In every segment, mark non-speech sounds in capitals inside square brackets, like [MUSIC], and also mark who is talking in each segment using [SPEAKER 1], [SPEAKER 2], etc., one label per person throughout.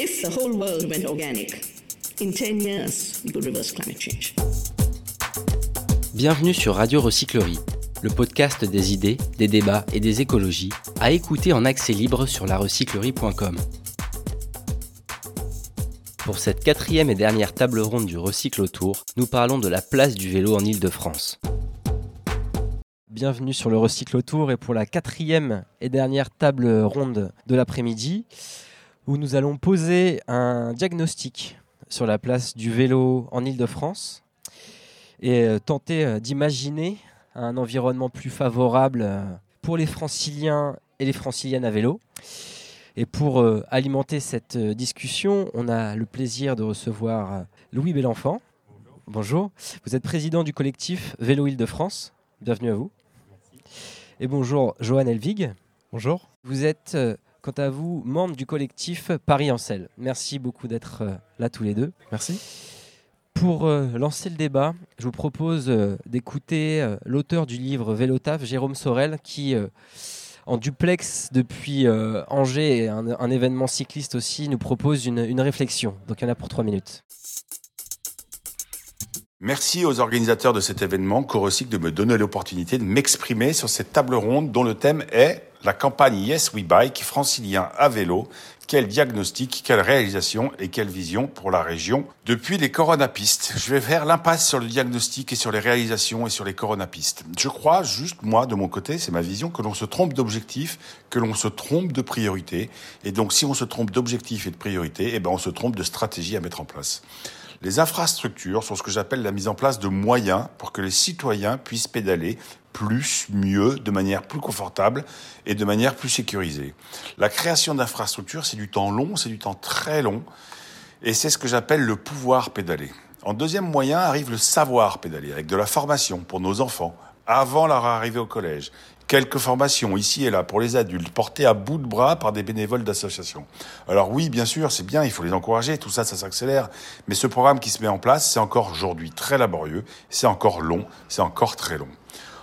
[SPEAKER 1] If the whole world went organic, in 10 years, we could reverse climate change.
[SPEAKER 2] Bienvenue sur Radio Recyclerie, le podcast des idées, des débats et des écologies, à écouter en accès libre sur larecyclerie.com. Pour cette quatrième et dernière table ronde du Recycle Autour, nous parlons de la place du vélo en Ile-de-France. Bienvenue sur le Recycle Autour et pour la quatrième et dernière table ronde de l'après-midi, où nous allons poser un diagnostic sur la place du vélo en Ile-de-France et euh, tenter euh, d'imaginer un environnement plus favorable euh, pour les franciliens et les franciliennes à vélo. Et pour alimenter cette discussion, on a le plaisir de recevoir Louis Bellenfant. Bonjour. Vous êtes président du collectif Vélo Île-de-France. Bienvenue à vous. Et bonjour, Johan Elvig.
[SPEAKER 3] Bonjour.
[SPEAKER 2] Vous êtes quant à vous, membre du collectif Paris en selle. Merci beaucoup d'être euh, là tous les deux.
[SPEAKER 3] Merci.
[SPEAKER 2] Pour euh, lancer le débat, je vous propose euh, d'écouter l'auteur du livre Vélotaf, Jérôme Sorel, qui, en duplex depuis Angers et un, événement cycliste aussi, nous propose une, une réflexion. Donc il y en a pour trois minutes.
[SPEAKER 4] Merci aux organisateurs de cet événement, Corocyc, de me donner l'opportunité de m'exprimer sur cette table ronde dont le thème est la campagne Yes We Bike, francilien à vélo. Quel diagnostic, quelle réalisation et quelle vision pour la région depuis les coronapistes. Je vais faire l'impasse sur le diagnostic et sur les réalisations et sur les coronapistes. Je crois juste, moi, de mon côté, c'est ma vision, que l'on se trompe d'objectif, que l'on se trompe de priorité. Et donc, si on se trompe d'objectif et de priorité, eh ben, on se trompe de stratégie à mettre en place. Les infrastructures sont ce que j'appelle la mise en place de moyens pour que les citoyens puissent pédaler plus, mieux, de manière plus confortable et de manière plus sécurisée. La création d'infrastructures, c'est du temps long, c'est du temps très long, et c'est ce que j'appelle le pouvoir pédaler. En deuxième moyen arrive le savoir pédaler, avec de la formation pour nos enfants, avant leur arrivée au collège. Quelques formations ici et là pour les adultes, portées à bout de bras par des bénévoles d'associations. Alors oui, bien sûr, c'est bien, il faut les encourager, tout ça, ça s'accélère. Mais ce programme qui se met en place, c'est encore aujourd'hui très laborieux, c'est encore long, c'est encore très long.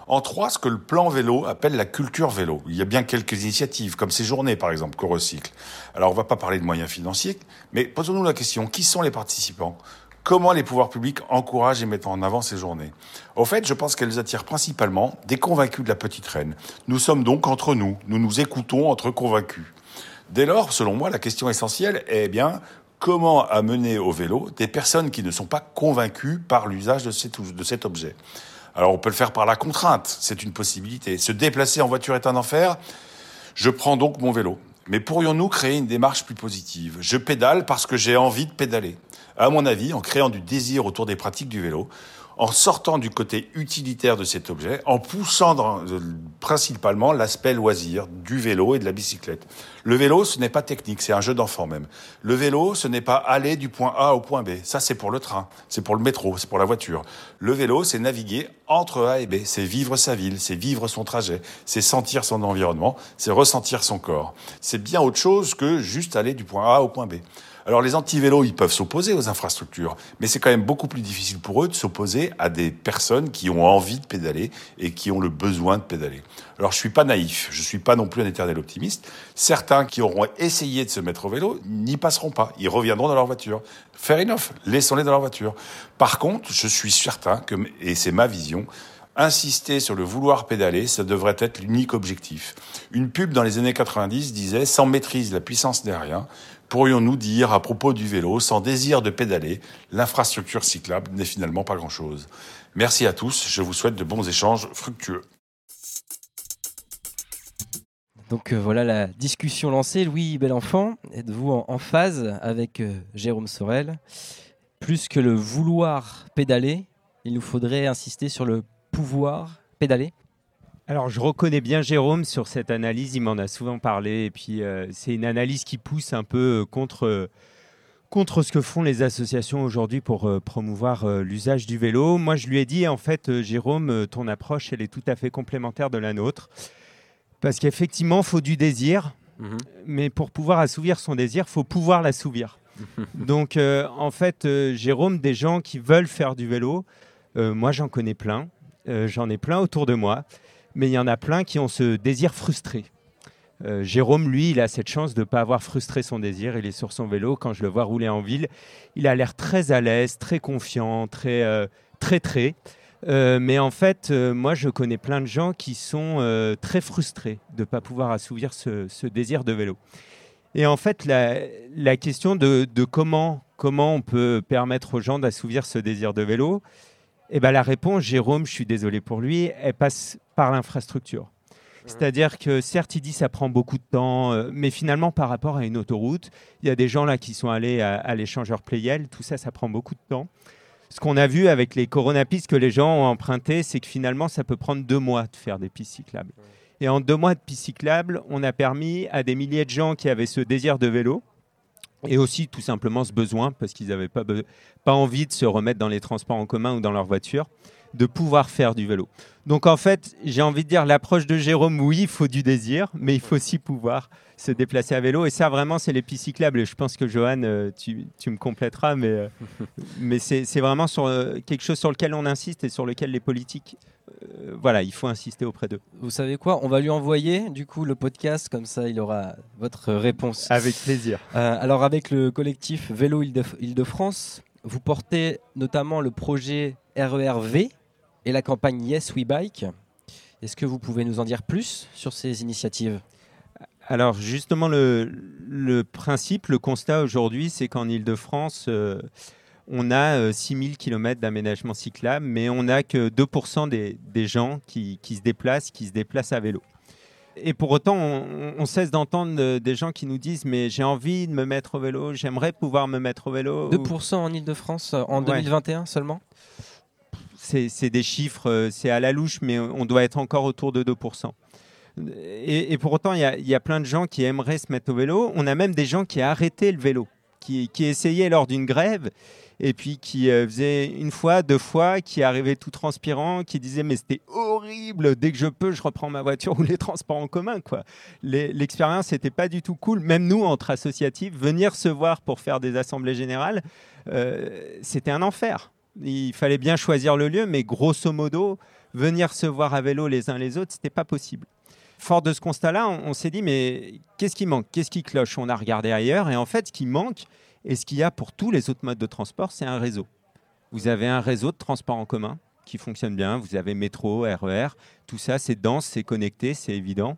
[SPEAKER 4] En trois, ce que le plan vélo appelle la culture vélo. Il y a bien quelques initiatives, comme ces journées par exemple, qu'on recycle. Alors on ne va pas parler de moyens financiers, mais posons-nous la question, qui sont les participants? Comment les pouvoirs publics encouragent et mettent en avant ces journées Au fait, je pense qu'elles attirent principalement des convaincus de la petite reine. Nous sommes donc entre nous, nous nous écoutons entre convaincus. Dès lors, selon moi, la question essentielle est bien comment amener au vélo des personnes qui ne sont pas convaincues par l'usage de cet objet. Alors on peut le faire par la contrainte, c'est une possibilité. Se déplacer en voiture est un enfer. Je prends donc mon vélo. Mais pourrions-nous créer une démarche plus positive? Je pédale parce que j'ai envie de pédaler. À mon avis, en créant du désir autour des pratiques du vélo, en sortant du côté utilitaire de cet objet, en poussant principalement l'aspect loisir du vélo et de la bicyclette. Le vélo, ce n'est pas technique, c'est un jeu d'enfant même. Le vélo, ce n'est pas aller du point A au point B. Ça, c'est pour le train, c'est pour le métro, c'est pour la voiture. Le vélo, c'est naviguer entre A et B, c'est vivre sa ville, c'est vivre son trajet, c'est sentir son environnement, c'est ressentir son corps. C'est bien autre chose que juste aller du point A au point B. Alors les anti-vélos, ils peuvent s'opposer aux infrastructures, mais c'est quand même beaucoup plus difficile pour eux de s'opposer à des personnes qui ont envie de pédaler et qui ont le besoin de pédaler. Alors je suis pas naïf, je suis pas non plus un éternel optimiste. Certains qui auront essayé de se mettre au vélo n'y passeront pas, ils reviendront dans leur voiture. Fair enough, laissons-les dans leur voiture. Par contre, je suis certain que, et c'est ma vision, Insister sur le vouloir pédaler, ça devrait être l'unique objectif. Une pub dans les années 90 disait Sans maîtrise, la puissance n'est rien pourrions-nous dire à propos du vélo, sans désir de pédaler, l'infrastructure cyclable n'est finalement pas grand-chose. Merci à tous, je vous souhaite de bons échanges fructueux.
[SPEAKER 2] Donc euh, voilà la discussion lancée. Louis Belenfant, êtes-vous en, phase avec euh, Jérôme Sorel? Plus que le vouloir pédaler, il nous faudrait insister sur le pouvoir pédaler?
[SPEAKER 3] Alors, je reconnais bien Jérôme sur cette analyse, il m'en a souvent parlé, et puis euh, c'est une analyse qui pousse un peu euh, contre, contre ce que font les associations aujourd'hui pour euh, promouvoir l'usage du vélo. Moi, je lui ai dit, en fait, Jérôme, ton approche, elle est tout à fait complémentaire de la nôtre, parce qu'effectivement, il faut du désir, mhm. mais pour pouvoir assouvir son désir, il faut pouvoir l'assouvir. [LAUGHS] Donc, en fait, Jérôme, des gens qui veulent faire du vélo, moi, j'en connais plein, j'en ai plein autour de moi mais il y en a plein qui ont ce désir frustré. Euh, Jérôme, lui, il a cette chance de ne pas avoir frustré son désir. Il est sur son vélo. Quand je le vois rouler en ville, il a l'air très à l'aise, très confiant, très, euh, très, très. Euh, mais en fait, moi, je connais plein de gens qui sont très frustrés de ne pas pouvoir assouvir ce, désir de vélo. Et en fait, la, question de, comment, comment on peut permettre aux gens d'assouvir ce désir de vélo, eh ben, la réponse, Jérôme, je suis désolé pour lui, elle passe par l'infrastructure. C'est-à-dire que certes, il dit ça prend beaucoup de temps, euh, mais finalement, par rapport à une autoroute, il y a des gens là qui sont allés à, l'échangeur Playel, tout ça, ça prend beaucoup de temps. Ce qu'on a vu avec les coronapistes que les gens ont emprunté, c'est que finalement, ça peut prendre deux mois de faire des pistes cyclables. Et en deux mois de pistes cyclables, on a permis à des milliers de gens qui avaient ce désir de vélo, et aussi tout simplement ce besoin, parce qu'ils n'avaient pas, pas envie de se remettre dans les transports en commun ou dans leur voiture, de pouvoir faire du vélo. Donc en fait, j'ai envie de dire l'approche de Jérôme, oui, il faut du désir, mais il faut aussi pouvoir se déplacer à vélo. Et ça, vraiment, c'est les pistes cyclables. Et je pense que Johan, euh, tu, me compléteras, mais, euh, [LAUGHS] mais c'est vraiment sur, euh, quelque chose sur lequel on insiste et sur lequel les politiques, voilà, il faut insister auprès d'eux.
[SPEAKER 2] Vous savez quoi? On va lui envoyer du coup le podcast, comme ça il aura votre réponse.
[SPEAKER 3] Avec plaisir.
[SPEAKER 2] alors avec le collectif Vélo Île-de-France, vous portez notamment le projet RERV, et la campagne Yes We Bike. Est-ce que vous pouvez nous en dire plus sur ces initiatives?
[SPEAKER 3] Alors justement, le, principe, le constat aujourd'hui, c'est qu'en Ile-de-France, euh, on a 6000 euh, km d'aménagement cyclable, mais on n'a que 2% des, gens qui, se déplacent, qui se déplacent à vélo. Et pour autant, on, cesse d'entendre euh, des gens qui nous disent Mais j'ai envie de me mettre au vélo, j'aimerais pouvoir me mettre au vélo.
[SPEAKER 2] 2% en Ile-de-France en 2021 seulement?
[SPEAKER 3] C'est des chiffres, euh, c'est à la louche, mais on doit être encore autour de 2%. Et, pour autant, il y, a plein de gens qui aimeraient se mettre au vélo. On a même des gens qui ont arrêté le vélo, qui, essayaient lors d'une grève, et puis qui euh, faisaient une fois, deux fois, qui arrivaient tout transpirant, qui disaient mais c'était horrible, dès que je peux, je reprends ma voiture [LAUGHS] ou les transports en commun. L'expérience n'était pas du tout cool. Même nous, entre associatifs, venir se voir pour faire des assemblées générales, euh, c'était un enfer il fallait bien choisir le lieu, mais grosso modo, venir se voir à vélo les uns les autres, c'était pas possible. Fort de ce constat-là, on, s'est dit, mais qu'est-ce qui manque? Qu'est-ce qui cloche? On a regardé ailleurs, et en fait, ce qui manque, et ce qu'il y a pour tous les autres modes de transport, c'est un réseau. Vous avez un réseau de transport en commun qui fonctionne bien, vous avez métro, RER, tout ça, c'est dense, c'est connecté, c'est évident.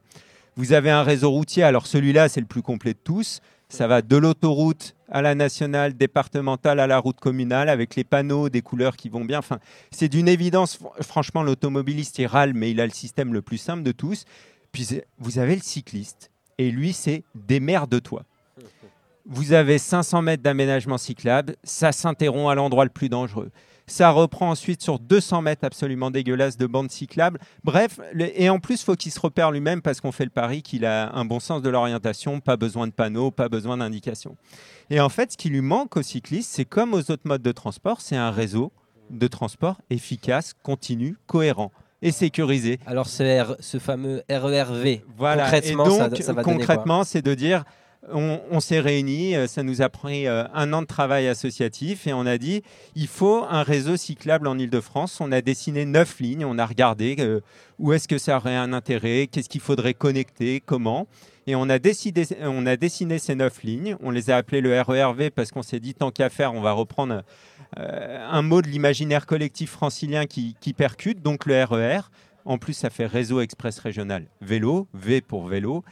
[SPEAKER 3] Vous avez un réseau routier, alors celui-là, c'est le plus complet de tous. Ça va de l'autoroute à la nationale, départementale, à la route communale, avec les panneaux, des couleurs qui vont bien. Enfin, c'est d'une évidence. Franchement, l'automobiliste, il râle, mais il a le système le plus simple de tous. Puis vous avez le cycliste, et lui, c'est démerde-toi. Vous avez 500 mètres d'aménagement cyclable, ça s'interrompt à l'endroit le plus dangereux. Ça reprend ensuite sur 200 mètres absolument dégueulasses de bandes cyclables. Bref, et en plus, il faut qu'il se repère lui-même parce qu'on fait le pari qu'il a un bon sens de l'orientation, pas besoin de panneaux, pas besoin d'indications. Et en fait, ce qui lui manque aux cyclistes, c'est comme aux autres modes de transport, c'est un réseau de transport efficace, continu, cohérent et sécurisé.
[SPEAKER 2] Alors ce, ce fameux RERV,
[SPEAKER 3] voilà.
[SPEAKER 2] concrètement,
[SPEAKER 3] et donc, ça, va concrètement, c'est de dire on, s'est réunis, euh, ça nous a pris euh, un an de travail associatif et on a dit il faut un réseau cyclable en Ile-de-France. On a dessiné neuf lignes, on a regardé euh, où est-ce que ça aurait un intérêt, qu'est-ce qu'il faudrait connecter, comment. Et on a, décidé, on a dessiné ces neuf lignes. On les a appelées le RERV parce qu'on s'est dit tant qu'à faire, on va reprendre un mot de l'imaginaire collectif francilien qui, qui percute, donc le RER. En plus, ça fait réseau express régional vélo, V pour vélo.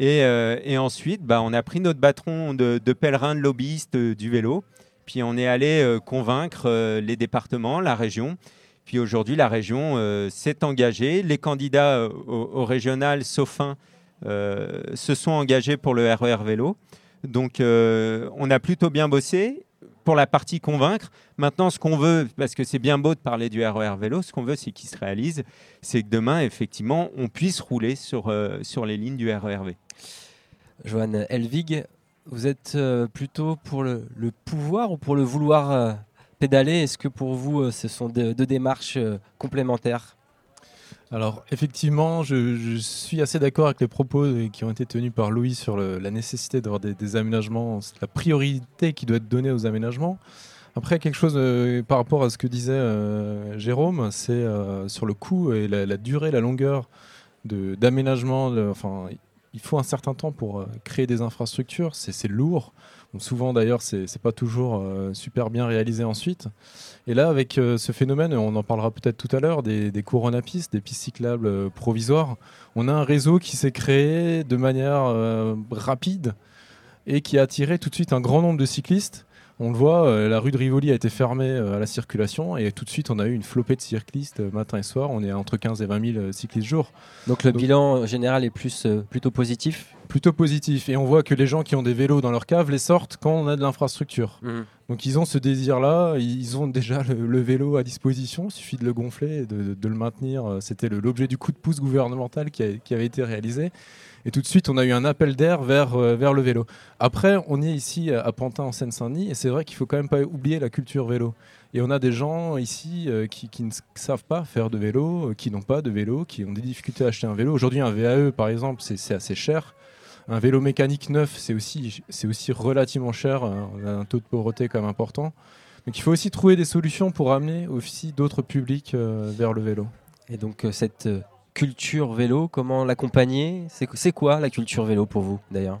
[SPEAKER 3] Euh, et, ensuite, bah, on a pris notre bâton de, pèlerin de lobbyistes euh, du vélo, puis on est allé euh, convaincre les départements, la région. Puis aujourd'hui, la région s'est engagée. Les candidats au, régional, sauf un, se sont engagés pour le RER e vélo. Donc, on a plutôt bien bossé pour la partie convaincre. Maintenant, ce qu'on veut, parce que c'est bien beau de parler du RER e vélo, ce qu'on veut, c'est qu'il se réalise, c'est que demain, effectivement, on puisse rouler sur, sur les lignes du RERV.
[SPEAKER 2] Joanne Elvig, vous êtes euh, plutôt pour le, pouvoir ou pour le vouloir euh, pédaler? Est-ce que pour vous, euh, ce sont deux, démarches complémentaires?
[SPEAKER 5] Alors effectivement, je, suis assez d'accord avec les propos qui ont été tenus par Louis sur la nécessité d'avoir des, aménagements, la priorité qui doit être donnée aux aménagements. Après, quelque chose par rapport à ce que disait Jérôme, c'est sur le coût et la, durée, la longueur d'aménagement. Enfin, il faut un certain temps pour euh, créer des infrastructures. C'est lourd. Donc souvent d'ailleurs, c'est n'est pas toujours euh, super bien réalisé ensuite. Et là, avec euh, ce phénomène, on en parlera peut-être tout à l'heure, des, des coronapistes, des pistes cyclables provisoires, on a un réseau qui s'est créé de manière rapide et qui a attiré tout de suite un grand nombre de cyclistes on le voit, euh, la rue de Rivoli a été fermée euh, à la circulation et tout de suite on a eu une flopée de cyclistes euh, matin et soir. On est entre 15 et 20 000 cyclistes jour.
[SPEAKER 2] Donc le bilan général est plus plutôt positif
[SPEAKER 5] Plutôt positif. Et on voit que les gens qui ont des vélos dans leur cave les sortent quand on a de l'infrastructure. Mmh. Donc ils ont ce désir-là, ils ont déjà le, vélo à disposition, il suffit de le gonfler, de, de le maintenir. C'était l'objet du coup de pouce gouvernemental qui, qui avait été réalisé. Et tout de suite, on a eu un appel d'air vers, euh, vers le vélo. Après, on est ici à Pantin, en Seine-Saint-Denis, et c'est vrai qu'il faut quand même pas oublier la culture vélo. Et on a des gens ici euh, qui, qui, ne savent pas faire de vélo, euh, qui n'ont pas de vélo, qui ont des difficultés à acheter un vélo. Aujourd'hui, un VAE, par exemple, c'est assez cher. Un vélo mécanique neuf, c'est aussi, relativement cher. On a un taux de pauvreté quand même important. Donc il faut aussi trouver des solutions pour amener aussi d'autres publics vers le vélo.
[SPEAKER 2] Et donc cette culture vélo, comment l'accompagner? C'est quoi la culture vélo pour vous d'ailleurs?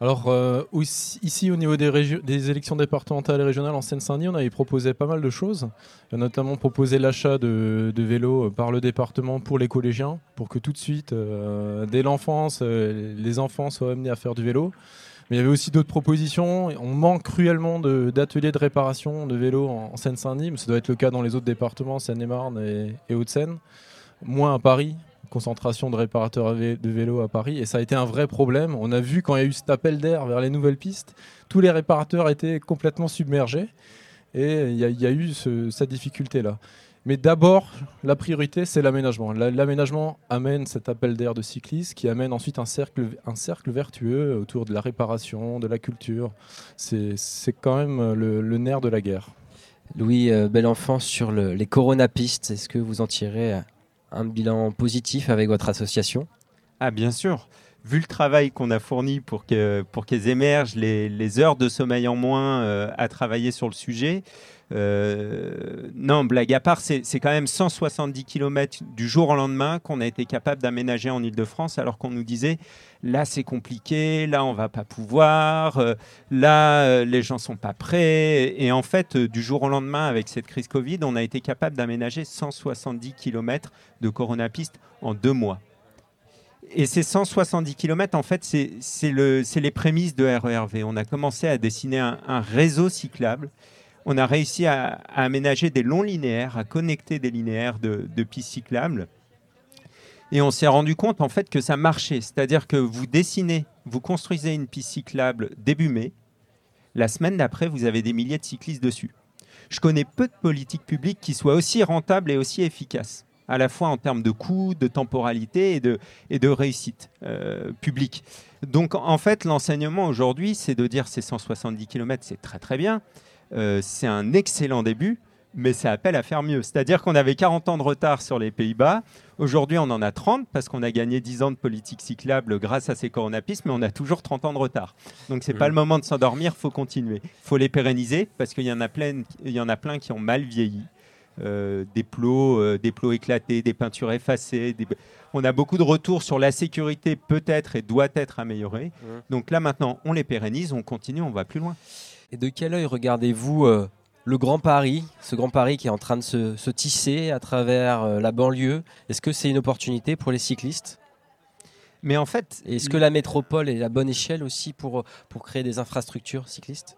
[SPEAKER 5] Alors euh, ici au niveau des, élections départementales et régionales en Seine-Saint-Denis, on avait proposé pas mal de choses. A notamment proposé l'achat de, vélos par le département pour les collégiens, pour que tout de suite, euh, dès l'enfance, euh, les enfants soient amenés à faire du vélo. Mais il y avait aussi d'autres propositions. On manque cruellement d'ateliers de, réparation de vélos en, Seine-Saint-Denis, mais ça doit être le cas dans les autres départements, Seine-et-Marne et, et Hauts-de-Seine moins à Paris, concentration de réparateurs de vélos à Paris, et ça a été un vrai problème. On a vu quand il y a eu cet appel d'air vers les nouvelles pistes, tous les réparateurs étaient complètement submergés, et il y, a eu cette difficulté-là. Mais d'abord, la priorité, c'est l'aménagement. L'aménagement amène cet appel d'air de cyclistes qui amène ensuite un cercle, vertueux autour de la réparation, de la culture. C'est quand même le, nerf de la guerre.
[SPEAKER 2] Louis euh, Belenfant, sur les coronapistes, est-ce que vous en tirez un bilan positif avec votre association
[SPEAKER 3] Ah bien sûr. Vu le travail qu'on a fourni pour qu'elles pour émergent, les, heures de sommeil en moins euh, à travailler sur le sujet, euh, non, blague à part, c'est quand même 170 km du jour au lendemain qu'on a été capable d'aménager en Ile-de-France, alors qu'on nous disait là c'est compliqué, là on va pas pouvoir, euh, là les gens sont pas prêts. Et en fait, du jour au lendemain, avec cette crise Covid, on a été capable d'aménager 170 km de Coronapiste en deux mois. Et ces 170 km, en fait, c'est les prémices de RERV. On a commencé à dessiner un réseau cyclable on a réussi à, aménager des longs linéaires, à connecter des linéaires de, pistes cyclables. Et on s'est rendu compte en fait que ça marchait. C'est-à-dire que vous dessinez, vous construisez une piste cyclable début mai. La semaine d'après, vous avez des milliers de cyclistes dessus. Je connais peu de politiques publiques qui soient aussi rentables et aussi efficaces, à la fois en termes de coûts, de temporalité et de, et de réussite euh, publique. Donc en fait, l'enseignement aujourd'hui, c'est de dire ces 170 km, c'est très très bien, euh, c'est un excellent début, mais ça appelle à faire mieux. C'est-à-dire qu'on avait 40 ans de retard sur les Pays-Bas. Aujourd'hui, on en a 30 parce qu'on a gagné 10 ans de politique cyclable grâce à ces coronapistes, mais on a toujours 30 ans de retard. Donc, ce n'est pas le moment de s'endormir, il faut continuer. Il faut les pérenniser parce qu'il y, en a plein, il y en a plein qui ont mal vieilli. Euh, des, plots, euh, des plots éclatés, des peintures effacées. On a beaucoup de retours sur la sécurité peut-être et doit être améliorée. Donc là maintenant, on les pérennise, on continue, on va plus loin.
[SPEAKER 2] Et de quel œil regardez-vous euh, le Grand Paris, ce Grand Paris qui est en train de se, tisser à travers euh, la banlieue? Est-ce que c'est une opportunité pour les cyclistes?
[SPEAKER 3] Mais en fait,
[SPEAKER 2] est-ce que la métropole est la bonne échelle aussi pour, pour créer des infrastructures cyclistes?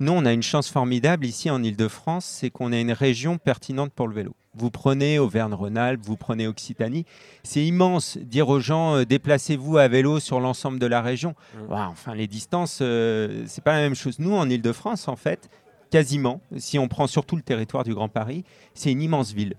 [SPEAKER 3] Nous, on a une chance formidable ici en Ile-de-France, c'est qu'on a une région pertinente pour le vélo. Vous prenez Auvergne-Rhône-Alpes, vous prenez Occitanie. C'est immense. Dire aux gens, euh, déplacez-vous à vélo sur l'ensemble de la région. Mmh. enfin, les distances, euh, c'est pas la même chose. Nous, en Ile-de-France, en fait, quasiment, si on prend surtout le territoire du Grand Paris, c'est une immense ville.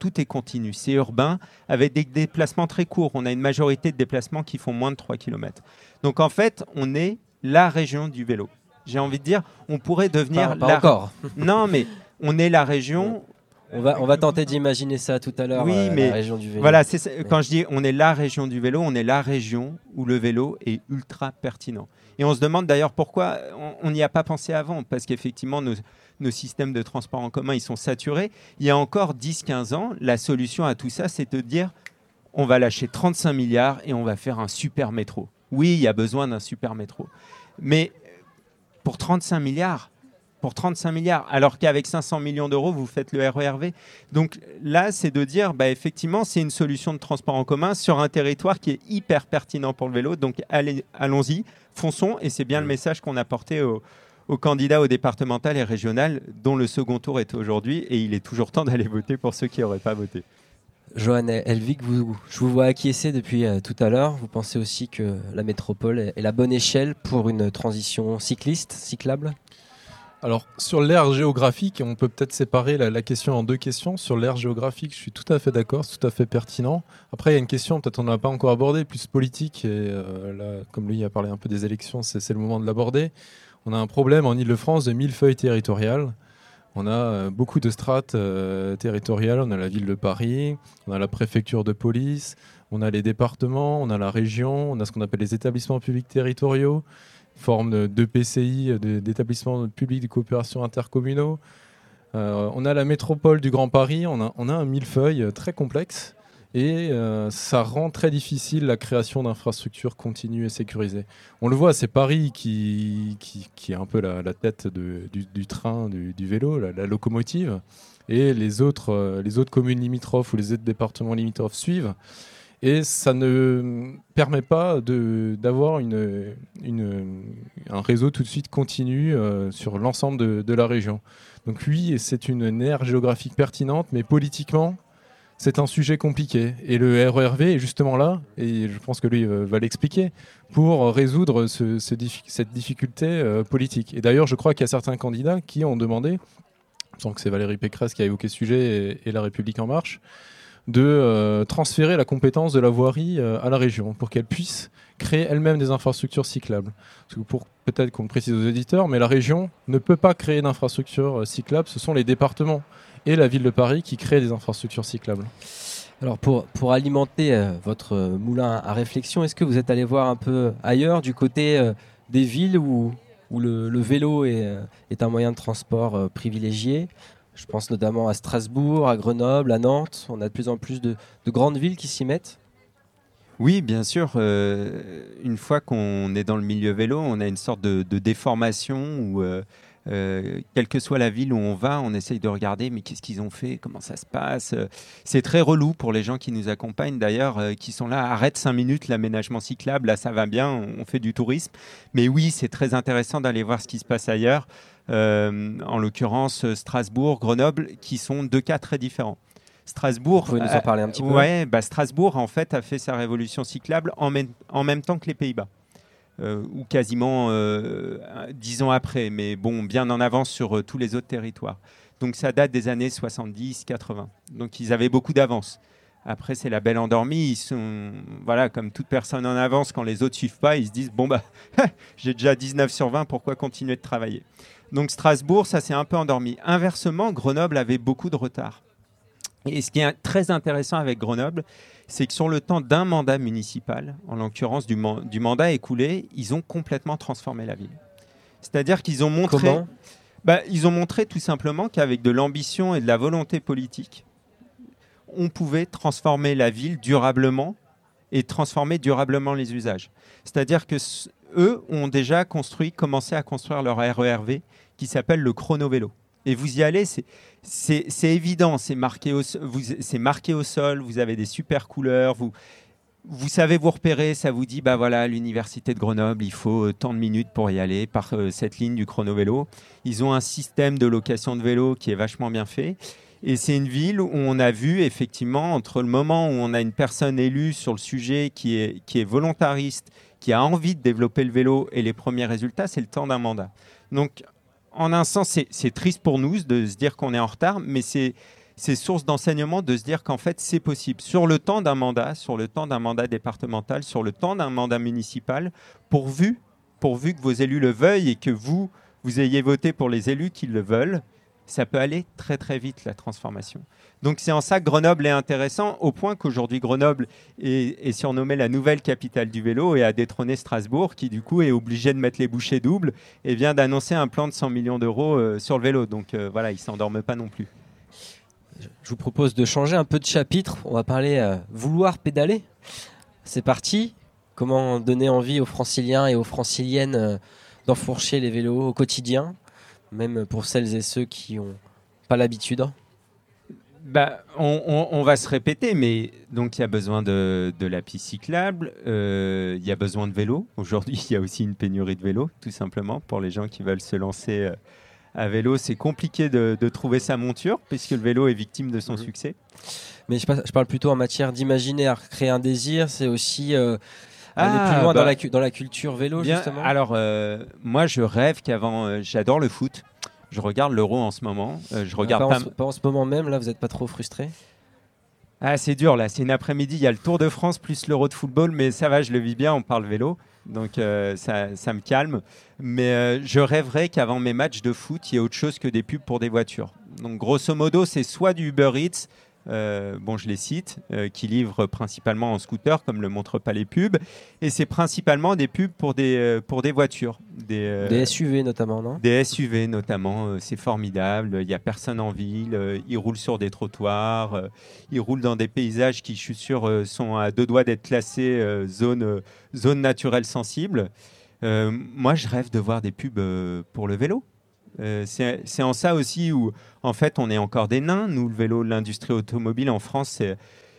[SPEAKER 3] Tout est continu, c'est urbain, avec des déplacements très courts. On a une majorité de déplacements qui font moins de 3 km. Donc en fait, on est la région du vélo. J'ai envie de dire, on pourrait devenir...
[SPEAKER 2] Pas, encore. [LAUGHS]
[SPEAKER 3] non, mais on est la région
[SPEAKER 2] on va, on va tenter d'imaginer ça tout à l'heure.
[SPEAKER 3] Oui,
[SPEAKER 2] euh,
[SPEAKER 3] mais
[SPEAKER 2] la région du vélo.
[SPEAKER 3] Voilà, quand je dis on est la région du vélo, on est la région où le vélo est ultra pertinent. Et on se demande d'ailleurs pourquoi on n'y a pas pensé avant, parce qu'effectivement, nos, nos, systèmes de transport en commun, ils sont saturés. Il y a encore 10-15 ans, la solution à tout ça, c'est de dire on va lâcher 35 milliards et on va faire un super métro. Oui, il y a besoin d'un super métro. Mais pour 35 milliards, pour 35 milliards, alors qu'avec 500 millions d'euros, vous faites le RERV. Donc là, c'est de dire, bah, effectivement, c'est une solution de transport en commun sur un territoire qui est hyper pertinent pour le vélo. Donc allons-y, fonçons, et c'est bien le message qu'on a porté aux, aux candidats au départemental et régional, dont le second tour est aujourd'hui, et il est toujours temps d'aller voter pour ceux qui n'auraient pas voté.
[SPEAKER 2] Johan Elvig, vous, je vous vois acquiescer depuis euh, tout à l'heure. Vous pensez aussi que la métropole est, la bonne échelle pour une transition cycliste, cyclable?
[SPEAKER 5] Alors, sur l'aire géographique, on peut peut-être séparer la, question en deux questions. Sur l'aire géographique, je suis tout à fait d'accord, c'est tout à fait pertinent. Après, il y a une question, peut-être on n'a pas encore abordé, plus politique. Et euh, là, comme lui a parlé un peu des élections, c'est le moment de l'aborder. On a un problème en Ile-de-France de millefeuilles territoriales. On a euh, beaucoup de strates euh, territoriales. On a la ville de Paris, on a la préfecture de police, on a les départements, on a la région, on a ce qu'on appelle les établissements publics territoriaux, forme de, PCI, d'établissements publics de coopération intercommunaux. Euh, on a la métropole du Grand Paris, on a, un millefeuille très complexe et euh, ça rend très difficile la création d'infrastructures continues et sécurisées. On le voit, c'est Paris qui, qui, est un peu la, tête du, train, du, vélo, la, locomotive, et les autres, euh, les autres communes limitrophes ou les autres départements limitrophes suivent. Et ça ne permet pas d'avoir une, un réseau tout de suite continu euh, sur l'ensemble de, de la région. Donc oui, c'est une aire géographique pertinente, mais politiquement, c'est un sujet compliqué. Et le RERV est justement là, et je pense que lui euh, va l'expliquer, pour résoudre cette difficulté euh, politique. Et d'ailleurs, je crois qu'il y a certains candidats qui ont demandé, il me semble que c'est Valérie Pécresse qui a évoqué ce sujet et, La République En Marche, de euh, transférer la compétence de la voirie à la région pour qu'elle puisse créer elle-même des infrastructures cyclables. Pour peut-être qu'on précise aux éditeurs, mais la région ne peut pas créer d'infrastructures cyclables, ce sont les départements et la ville de Paris qui créent des infrastructures cyclables.
[SPEAKER 2] Alors pour, pour alimenter euh, votre euh, moulin à réflexion, est-ce que vous êtes allé voir un peu ailleurs, du côté euh, des villes où, où le, le vélo est, euh, est un moyen de transport euh, privilégié? Je pense notamment à Strasbourg, à Grenoble, à Nantes. On a de plus en plus de, de grandes villes qui s'y mettent.
[SPEAKER 3] Oui, bien sûr. euh, une fois qu'on est dans le milieu vélo, on a une sorte de, de déformation où, euh, quelle que soit la ville où on va, on essaye de regarder, mais qu'est-ce qu'ils ont fait, comment ça se passe. euh, C'est très relou pour les gens qui nous accompagnent d'ailleurs, euh, qui sont là, arrête cinq minutes l'aménagement cyclable, là ça va bien, on, fait du tourisme. Mais oui, c'est très intéressant d'aller voir ce qui se passe ailleurs. Euh, en l'occurrence, Strasbourg, Grenoble, qui sont deux cas très différents. Strasbourg,
[SPEAKER 2] Vous pouvez nous en parler un petit peu?
[SPEAKER 3] Ouais, bah, Strasbourg en fait a fait sa révolution cyclable en, même- en même temps que les Pays-Bas. Euh, ou quasiment euh, dix ans après, mais bon, bien en avance sur euh, tous les autres territoires. Donc ça date des années 70-80. Donc ils avaient beaucoup d'avance. Après, c'est la belle endormie. Ils sont, voilà, comme toute personne en avance, quand les autres suivent pas, ils se disent bon bah, [LAUGHS] j'ai déjà 19 sur 20, pourquoi continuer de travailler? Donc Strasbourg, ça s'est un peu endormi. Inversement, Grenoble avait beaucoup de retard. Et ce qui est très intéressant avec Grenoble, c'est que sur le temps d'un mandat municipal, en l'occurrence du, man- du mandat écoulé, ils ont complètement transformé la ville. C'est-à-dire qu'ils ont montré,
[SPEAKER 2] Comment?
[SPEAKER 3] Bah, ils ont montré tout simplement qu'avec de l'ambition et de la volonté politique, on pouvait transformer la ville durablement et transformer durablement les usages. C'est-à-dire que eux ont déjà construit, commencé à construire leur RERV qui s'appelle le chrono-vélo. Et vous y allez, c'est évident, c'est marqué, au, marqué au sol, vous avez des super couleurs, vous, vous savez vous repérer, ça vous dit, bah voilà, l'université de Grenoble, il faut euh, tant de minutes pour y aller par euh, cette ligne du chrono-vélo. Ils ont un système de location de vélo qui est vachement bien fait. Et c'est une ville où on a vu effectivement, entre le moment où on a une personne élue sur le sujet qui est, qui est volontariste, qui a envie de développer le vélo et les premiers résultats, c'est le temps d'un mandat. Donc, en un sens, c'est- triste pour nous de se dire qu'on est en retard, mais c'est c'est source d'enseignement de se dire qu'en fait, c'est possible. Sur le temps d'un mandat, sur le temps d'un mandat départemental, sur le temps d'un mandat municipal, pourvu, pourvu que vos élus le veuillent et que vous, vous ayez voté pour les élus qui le veulent, ça peut aller très très vite, la transformation. Donc c'est en ça que Grenoble est intéressant, au point qu'aujourd'hui Grenoble est, surnommée la nouvelle capitale du vélo et a détrôné Strasbourg, qui du coup est obligé de mettre les bouchées doubles et vient d'annoncer un plan de 100 millions d'euros euh, sur le vélo. Donc euh, voilà, ils ne s'endorment pas non plus.
[SPEAKER 2] Je vous propose de changer un peu de chapitre. On va parler euh, vouloir pédaler. C'est parti. Comment donner envie aux franciliens et aux franciliennes euh, d'enfourcher les vélos au quotidien, même pour celles et ceux qui n'ont pas l'habitude
[SPEAKER 3] bah, on, on- on va se répéter, mais donc il y a besoin de, de la piste cyclable, euh, il y a besoin de vélos. Aujourd'hui, il y a aussi une pénurie de vélos, tout simplement, pour les gens qui veulent se lancer euh, à vélo. C'est compliqué de, de trouver sa monture, puisque le vélo est victime de son
[SPEAKER 2] Mhm.
[SPEAKER 3] succès.
[SPEAKER 2] Mais je parle plutôt en matière d'imaginaire. Créer un désir, c'est aussi euh, aller
[SPEAKER 3] Ah,
[SPEAKER 2] plus loin
[SPEAKER 3] bah,
[SPEAKER 2] dans, la, cu- dans la culture vélo,
[SPEAKER 3] Bien,
[SPEAKER 2] justement.
[SPEAKER 3] alors, euh, moi, je rêve qu'avant, euh, j'adore le foot. Je regarde l'euro en ce moment. Euh, je regarde
[SPEAKER 2] pas,
[SPEAKER 3] pas
[SPEAKER 2] en, ce- pas en ce moment même, là, vous n'êtes pas trop frustré?
[SPEAKER 3] Ah, c'est dur là. C'est une après-midi. Il y a le Tour de France plus l'Euro de football, mais ça va, je le vis bien. On parle vélo, donc euh, ça, ça me calme. Mais je rêverais qu'avant mes matchs de foot, il y ait autre chose que des pubs pour des voitures. Donc grosso modo, c'est soit du Uber Eats. Euh, bon, je les cite, euh, qui livrent principalement en scooter, comme le montrent pas les pubs, et c'est principalement des pubs pour des euh, pour des voitures, des,
[SPEAKER 2] Des SUV notamment, non?
[SPEAKER 3] des SUV notamment, c'est formidable. Il n'y a personne en ville. ils roulent sur des trottoirs. ils roulent dans des paysages qui, je suis sûr, sont à deux doigts d'être classés zone, zone naturelle sensible. Moi, je rêve de voir des pubs pour le vélo. Euh, c'est en ça aussi où, en fait, on est encore des nains. Nous, le vélo, l'industrie automobile en France,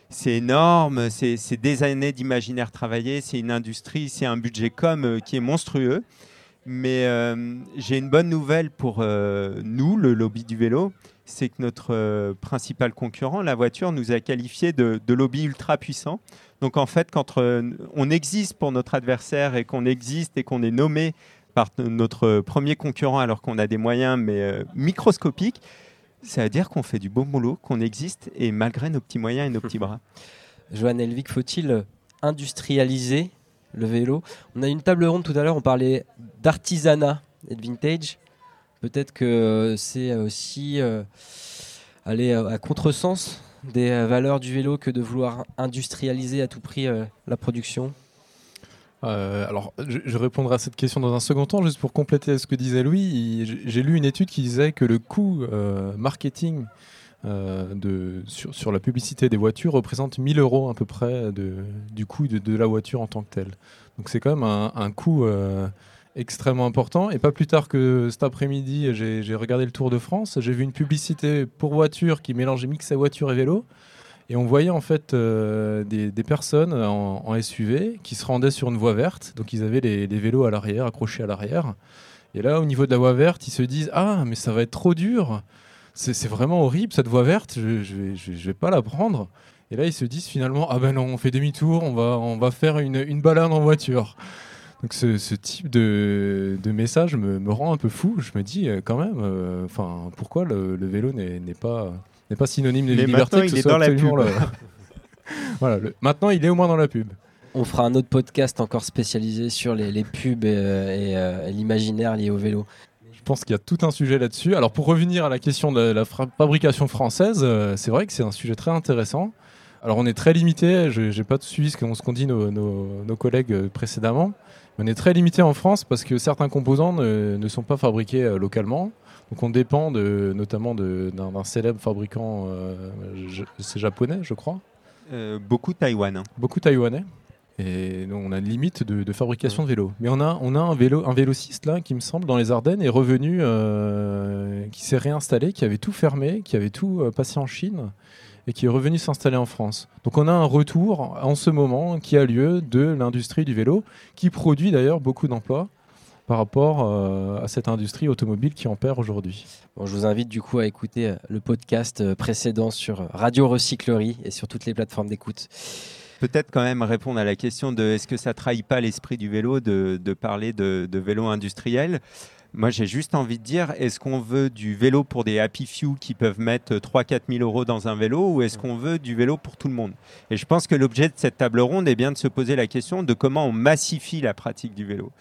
[SPEAKER 3] c'est énorme. C'est des années d'imaginaire travaillé. C'est une industrie, c'est un budget com euh, qui est monstrueux. Mais euh, j'ai une bonne nouvelle pour nous, le lobby du vélo, c'est que notre principal concurrent, la voiture, nous a qualifié de, de lobby ultra puissant. Donc en fait, quand on existe pour notre adversaire et qu'on existe et qu'on est nommé par notre premier concurrent alors qu'on a des moyens mais euh, microscopiques, ça veut dire qu'on fait du bon boulot, qu'on existe et malgré nos petits moyens et nos petits bras. [LAUGHS]
[SPEAKER 2] Johan Elvik, faut-il industrialiser le vélo? On a une table ronde tout à l'heure, on parlait d'artisanat et de vintage. Peut-être que c'est aussi euh, aller à à contresens des euh, valeurs du vélo que de vouloir industrialiser à tout prix euh, la production.
[SPEAKER 5] Euh, alors, je, répondrai à cette question dans un second temps, juste pour compléter ce que disait Louis. J'ai lu une étude qui disait que le coût euh, marketing euh, de, sur, la publicité des voitures représente 1000 euros à peu près du coût de, la voiture en tant que telle. Donc c'est quand même un, coût extrêmement important. Et pas plus tard que cet après-midi, j'ai regardé le Tour de France. J'ai vu une publicité pour voiture qui mélangeait mix à voiture et vélo. Et on voyait en fait euh, des, personnes en, SUV qui se rendaient sur une voie verte. Donc ils avaient les, vélos à l'arrière, accrochés à l'arrière. Et là, au niveau de la voie verte, ils se disent Ah, mais ça va être trop dur. C'est vraiment horrible cette voie verte. Je, je, vais, pas la prendre. Et là, ils se disent finalement Ah ben non, on fait demi-tour, on va, on va faire une, balade en voiture. Donc ce, type de, message me, rend un peu fou. Je me dis euh, quand même, euh, pourquoi le, vélo n'est pas, n'est pas synonyme de
[SPEAKER 3] Mais
[SPEAKER 5] liberté
[SPEAKER 3] il
[SPEAKER 5] ce
[SPEAKER 3] est
[SPEAKER 5] soit
[SPEAKER 3] dans la
[SPEAKER 5] absolument
[SPEAKER 3] pub.
[SPEAKER 5] le- [LAUGHS] voilà, le- maintenant, il est au moins dans la pub.
[SPEAKER 2] On fera un autre podcast encore spécialisé sur les, les pubs et, euh, et, euh, et l'imaginaire lié au vélo.
[SPEAKER 5] Je pense qu'il y a tout un sujet là-dessus. Alors pour revenir à la question de la fabrication française, euh, c'est vrai que c'est un sujet très intéressant. Alors on est très limité, je n'ai pas suivi ce qu'ont dit nos, nos- nos collègues précédemment, mais on est très limité en France parce que certains composants ne, ne sont pas fabriqués euh, localement. Donc on dépend de, notamment d'un célèbre fabricant, euh, c'est japonais je crois,
[SPEAKER 3] Euh, beaucoup Taïwan.
[SPEAKER 5] beaucoup taïwanais. Et on a une limite de, de fabrication de vélos. Mais on a, on a un, vélo, un vélociste là, qui me semble, dans les Ardennes, est revenu, euh, qui s'est réinstallé, qui avait tout fermé, qui avait tout euh, passé en Chine et qui est revenu s'installer en France. Donc on a un retour en ce moment qui a lieu de l'industrie du vélo, qui produit d'ailleurs beaucoup d'emplois par rapport euh, à cette industrie automobile qui en perd aujourd'hui.
[SPEAKER 2] Bon, je vous invite du coup à écouter euh, le podcast euh, précédent sur Radio Recyclerie et sur toutes les plateformes d'écoute.
[SPEAKER 3] Peut-être quand même répondre à la question de est-ce que ça trahit pas l'esprit du vélo de, de parler de, de vélo industriel? Moi, j'ai juste envie de dire est-ce qu'on veut du vélo pour des happy few qui peuvent mettre 3-4 000 euros dans un vélo ou est-ce qu'on veut du vélo pour tout le monde? Et je pense que l'objet de cette table ronde est bien de se poser la question de comment on massifie la pratique du vélo.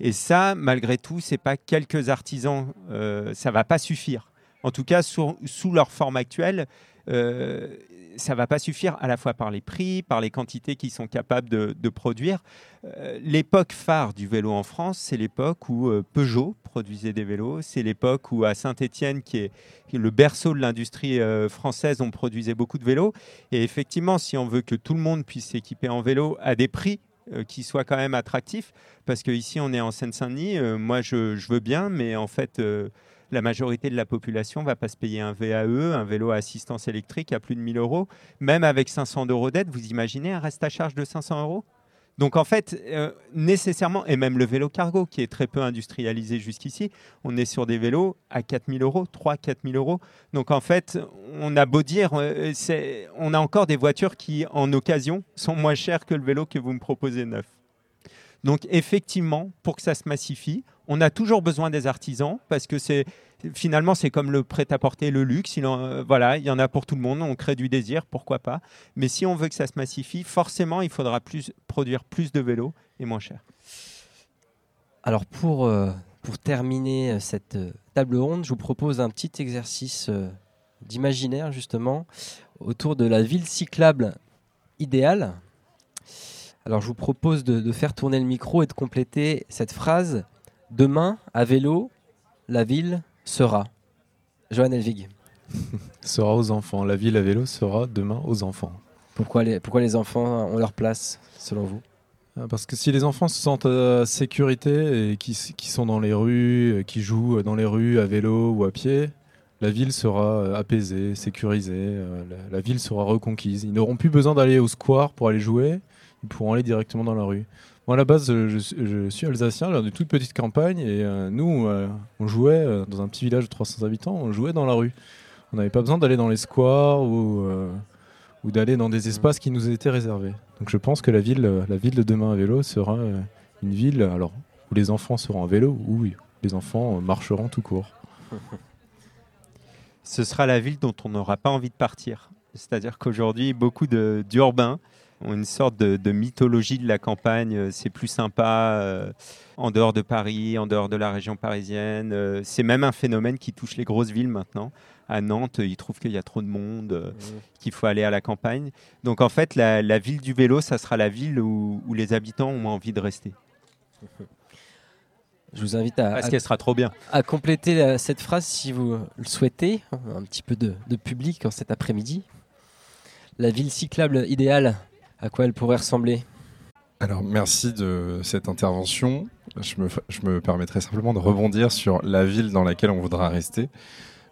[SPEAKER 3] Et ça, malgré tout, c'est pas quelques artisans, euh, ça va pas suffire. En tout cas, sous leur forme actuelle, euh, ça va pas suffire à la fois par les prix, par les quantités qu'ils sont capables de, produire. Euh, l'époque phare du vélo en France, c'est l'époque où euh, Peugeot produisait des vélos. C'est l'époque où à Saint-Étienne, qui est, le berceau de l'industrie euh, française, on produisait beaucoup de vélos. Et effectivement, si on veut que tout le monde puisse s'équiper en vélo à des prix qui soient quand même attractifs, parce qu'ici on est en Seine-Saint-Denis, euh, moi je, veux bien, mais en fait euh, la majorité de la population va pas se payer un VAE, un vélo à assistance électrique à plus de 1000 euros. Même avec 500 euros d'aide, vous imaginez un reste à charge de 500 euros? Donc en fait, euh, nécessairement, et même le vélo cargo qui est très peu industrialisé jusqu'ici, on est sur des vélos à 4000 euros, 3-4 000 euros. Donc en fait, on a beau dire, euh, on a encore des voitures qui, en occasion, sont moins chères que le vélo que vous me proposez neuf. Donc effectivement, pour que ça se massifie, on a toujours besoin des artisans parce que c'est finalement c'est comme le prêt-à-porter, le luxe. Il euh, voilà, il y en a pour tout le monde. On crée du désir, pourquoi pas. Mais si on veut que ça se massifie, forcément, il faudra produire plus de vélos et moins cher.
[SPEAKER 2] Alors pour, euh, pour terminer euh, cette table ronde, je vous propose un petit exercice d'imaginaire justement autour de la ville cyclable idéale. Alors je vous propose de faire tourner le micro et de compléter cette phrase. Demain, à vélo, la ville sera. Johan Elvig. [LAUGHS]
[SPEAKER 5] Sera aux enfants. La ville à vélo sera demain aux enfants.
[SPEAKER 2] Pourquoi les, pourquoi les enfants ont leur place, selon vous?
[SPEAKER 5] Ah, Parce que si les enfants se sentent à sécurité et qui, qui sont dans les rues, euh, qui jouent dans les rues à vélo ou à pied, la ville sera euh, apaisée, sécurisée, euh, la, la ville sera reconquise. Ils n'auront plus besoin d'aller au square pour aller jouer, ils pourront aller directement dans la rue. Moi, à la base, euh, je, suis- je suis alsacien, dans une toute petite campagne, et euh, nous, euh, on jouait euh, dans un petit village de 300 habitants, on jouait dans la rue. On n'avait pas besoin d'aller dans les squares ou, ou d'aller dans des espaces qui nous étaient réservés. Donc je pense que la ville, la ville de demain à vélo sera une ville alors, où les enfants seront à vélo ou les enfants marcheront tout court. [LAUGHS]
[SPEAKER 3] Ce sera la ville dont on n'aura pas envie de partir. C'est-à-dire qu'aujourd'hui, beaucoup d'urbains ont une sorte de, de mythologie de la campagne. Euh, C'est plus sympa euh, en dehors de Paris, en dehors de la région parisienne. Euh, C'est même un phénomène qui touche les grosses villes maintenant. À Nantes, ils trouvent qu'il y a trop de monde, euh, qu'il faut aller à la campagne. Donc en fait, la, la ville du vélo, ça sera la ville où, où les habitants ont envie de rester.
[SPEAKER 2] Je vous invite à,
[SPEAKER 3] Parce
[SPEAKER 2] à-
[SPEAKER 3] qu'elle sera trop bien.
[SPEAKER 2] à compléter la- cette phrase si vous le souhaitez. Un petit peu de, de public en cet après-midi. La ville cyclable idéale, à quoi elle pourrait ressembler
[SPEAKER 6] Alors, merci de cette intervention. Je me, permettrai simplement de rebondir sur la ville dans laquelle on voudra rester.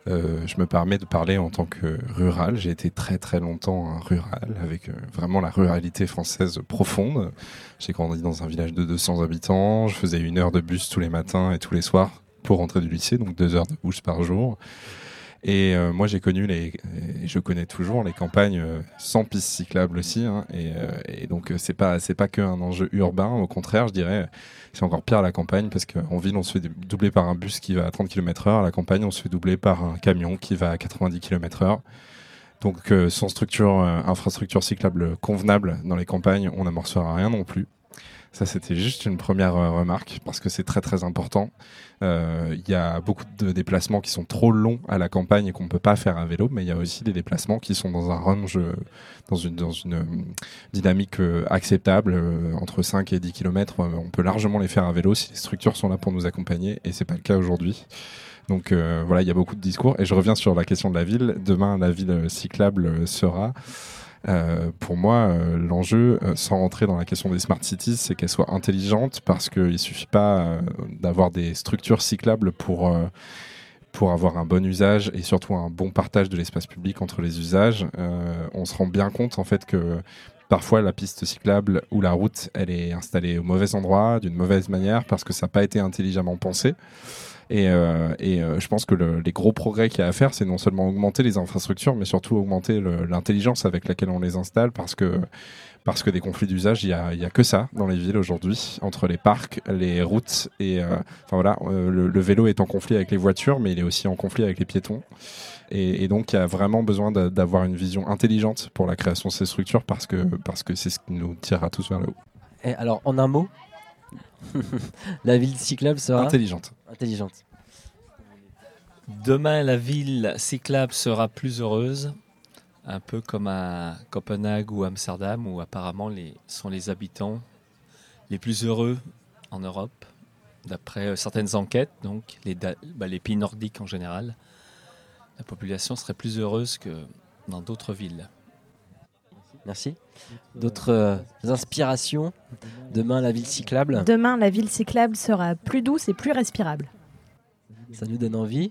[SPEAKER 6] Euh, je me permets de parler en tant que rural. J'ai été très très longtemps rural, avec euh, vraiment la ruralité française profonde. J'ai grandi dans un village de 200 habitants. Je faisais une heure de bus tous les matins et tous les soirs pour rentrer du lycée, donc deux heures de bus par jour. Et euh, moi, j'ai connu les, et je connais toujours les campagnes euh, sans pistes cyclables aussi. hein. et, euh, et donc, c'est pas, c'est pas qu'un enjeu urbain. Au contraire, je dirais, c'est encore pire la campagne parce qu'en ville, on se fait doubler par un bus qui va à 30 km/h. À la campagne, on se fait doubler par un camion qui va à 90 km/h. Donc, sans structure, infrastructure cyclable convenable dans les campagnes, on n'amorcera rien non plus. Ça, c'était juste une première euh, remarque parce que c'est très très important. Euh, Il y a beaucoup de déplacements qui sont trop longs à la campagne et qu'on ne peut pas faire à vélo, mais il y a aussi des déplacements qui sont dans un range, euh, dans une, dans une dynamique acceptable, entre 5 et 10 km. on peut largement les faire à vélo si les structures sont là pour nous accompagner et c'est pas le cas aujourd'hui. Donc voilà, il y a beaucoup de discours. Et je reviens sur la question de la ville. Demain, la ville cyclable sera pour moi, euh, l'enjeu, euh, sans rentrer dans la question des smart cities, c'est qu'elle soit intelligente parce qu'il ne suffit pas euh, d'avoir des structures cyclables pour, euh, pour avoir un bon usage et surtout un bon partage de l'espace public entre les usages. Euh, on se rend bien compte en fait que parfois la piste cyclable ou la route, elle est installée au mauvais endroit, d'une mauvaise manière parce que ça n'a pas été intelligemment pensé. Et, euh, et euh, je pense que le- les gros progrès qu'il y a à faire, c'est non seulement augmenter les infrastructures, mais surtout augmenter l'intelligence avec laquelle on les installe, parce que parce que des conflits d'usage, il y a, y a que ça dans les villes aujourd'hui, entre les parcs, les routes et euh, enfin voilà, euh, le, le vélo est en conflit avec les voitures, mais il est aussi en conflit avec les piétons. Et, et donc, il y a vraiment besoin d'a- d'avoir une vision intelligente pour la création de ces structures, parce que parce que c'est ce qui nous tirera tous vers le haut.
[SPEAKER 2] Et alors, en un mot, [LAUGHS] la ville cyclable sera
[SPEAKER 6] Intelligente.
[SPEAKER 2] intelligente.
[SPEAKER 7] Demain, la ville cyclable sera plus heureuse un peu comme à Copenhague ou Amsterdam, où apparemment les, sont les habitants les plus heureux en Europe, d'après euh, certaines enquêtes, donc les, bah, les pays nordiques en général. La population serait plus heureuse que dans d'autres villes.
[SPEAKER 2] Merci. D'autres euh, inspirations? Demain, la ville cyclable,
[SPEAKER 8] Demain, la ville cyclable sera plus douce et plus respirable.
[SPEAKER 2] ça nous donne envie.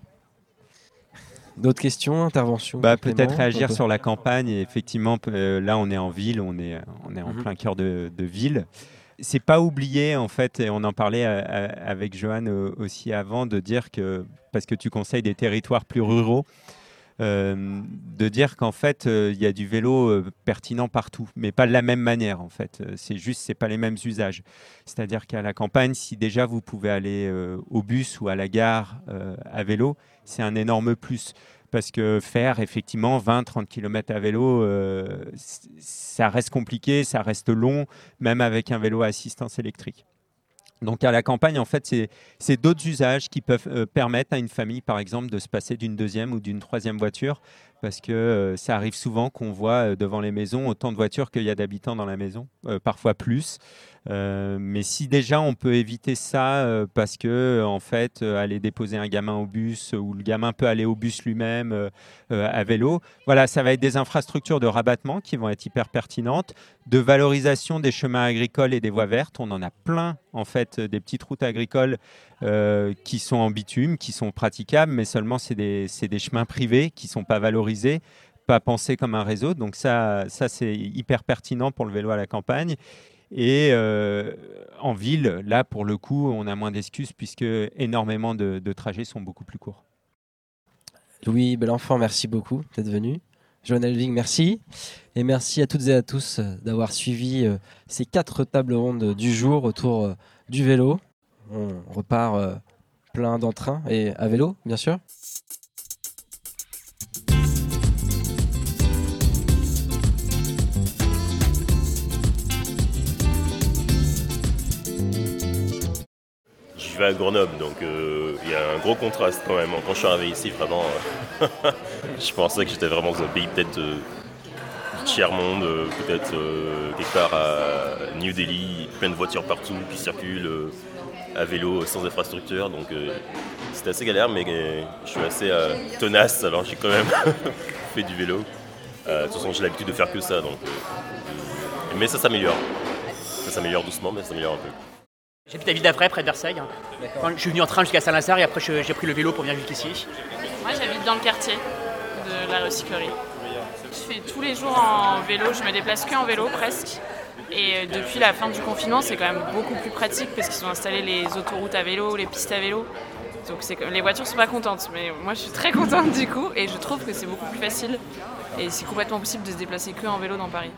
[SPEAKER 2] D'autres questions, interventions
[SPEAKER 3] Bah, peut-être réagir sur la campagne. Et effectivement, euh, là, on est en ville, on est, on est en
[SPEAKER 2] Mhm.
[SPEAKER 3] plein cœur de, de ville. C'est pas oublié, en fait, et on en parlait euh, euh, avec Johan aussi avant, de dire que, parce que tu conseilles des territoires plus ruraux, euh, de dire qu'en fait, euh, il y a du vélo euh, pertinent partout, mais pas de la même manière, en fait. C'est juste, c'est pas les mêmes usages. C'est-à-dire qu'à la campagne, si déjà vous pouvez aller au bus ou à la gare à vélo, c'est un énorme plus parce que faire effectivement 20-30 km à vélo, ça reste compliqué, ça reste long, même avec un vélo à assistance électrique. Donc à la campagne, en fait, c'est- d'autres usages qui peuvent euh, permettre à une famille, par exemple, de se passer d'une deuxième ou d'une troisième voiture, parce que euh, ça arrive souvent qu'on voit euh, devant les maisons autant de voitures qu'il y a d'habitants dans la maison, euh, parfois plus. Mais si déjà on peut éviter ça parce que en fait aller déposer un gamin au bus ou le gamin peut aller au bus lui-même à vélo, voilà, ça va être des infrastructures de rabattement qui vont être hyper pertinentes, de valorisation des chemins agricoles et des voies vertes. On en a plein en fait des petites routes agricoles euh, qui sont en bitume, qui sont praticables, mais seulement c'est des, des chemins privés qui sont pas valorisés pas pensés comme un réseau. Donc ça, ça c'est hyper pertinent pour le vélo à la campagne. Et euh, en ville, là, pour le coup, on a moins d'excuses puisque énormément de, trajets sont beaucoup plus courts.
[SPEAKER 2] Louis Belenfant, merci beaucoup d'être venu. Johan Elving, merci. Et merci à toutes et à tous euh, d'avoir suivi ces quatre tables rondes du jour autour du vélo. On repart euh, plein d'entrain et à vélo, bien sûr.
[SPEAKER 9] Je vais à Grenoble, donc euh, il y a un gros contraste quand même. Quand je suis arrivé ici, vraiment, euh, [LAUGHS] je pensais que j'étais vraiment dans un pays peut-être tiers-monde, euh, peut-être euh, quelque part à New Delhi, plein de voitures partout qui circulent euh, à vélo, sans infrastructure. Donc euh, c'était assez galère, mais euh, je suis assez euh, tenace, alors j'ai quand même [LAUGHS] fait du vélo. Euh, de toute façon, j'ai l'habitude de faire que ça, donc. euh, mais ça s'améliore. Ça s'améliore doucement, mais ça s'améliore un peu.
[SPEAKER 10] J'habite à Ville d'Avray, près de Versailles. Enfin, je suis venu en train jusqu'à Saint-Lazare et après j'ai pris le vélo pour venir jusqu'ici.
[SPEAKER 11] Moi, j'habite dans le quartier de la recyclerie. Je fais tous les jours en vélo, je me déplace que en vélo presque. Et euh, depuis la fin du confinement, c'est quand même beaucoup plus pratique parce qu'ils ont installé les autoroutes à vélo, les pistes à vélo. Donc les voitures sont pas contentes, mais moi je suis très contente du coup et je trouve que c'est beaucoup plus facile et c'est complètement possible de se déplacer que en vélo dans Paris.